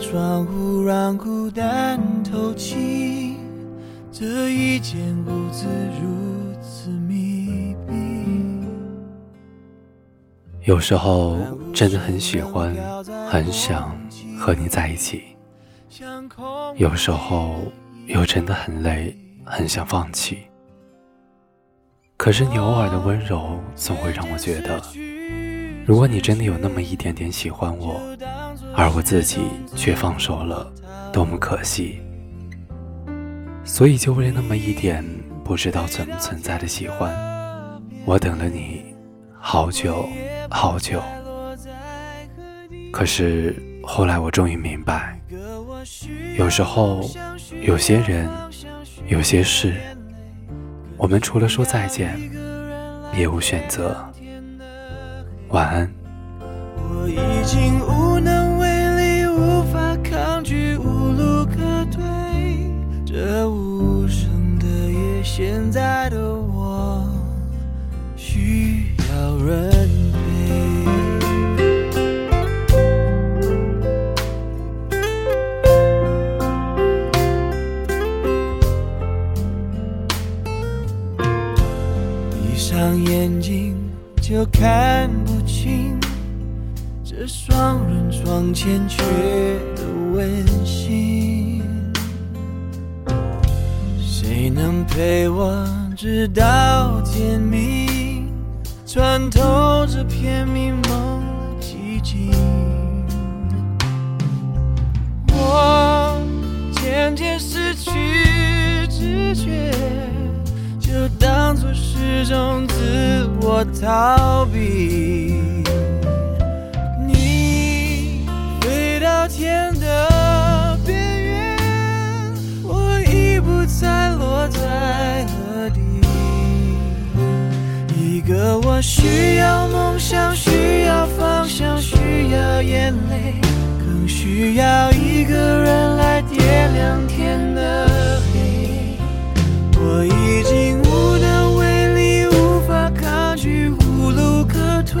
窗户让孤单透气，这一间屋子如此密闭。有时候真的很喜欢，很想和你在一起；有时候又真的很累，很想放弃。可是你偶尔的温柔，总会让我觉得，如果你真的有那么一点点喜欢我，而我自己却放手了，多么可惜。所以就为了那么一点不知道存不存在的喜欢，我等了你好久好久。可是后来我终于明白，有时候有些人，有些事。我们除了说再见，别无选择。晚安。我已经无现在的我需要人陪，闭。上眼睛就看不清这双人床欠缺的温馨。能陪我直到天明，穿透这片迷蒙寂静？我渐渐失去知觉。就当作是种自我逃避。你飞到天的一个我需要梦想，需要方向，需要眼泪，更需要一个人来点亮天的黑。我已经。无能为力，无法抗拒，无路可退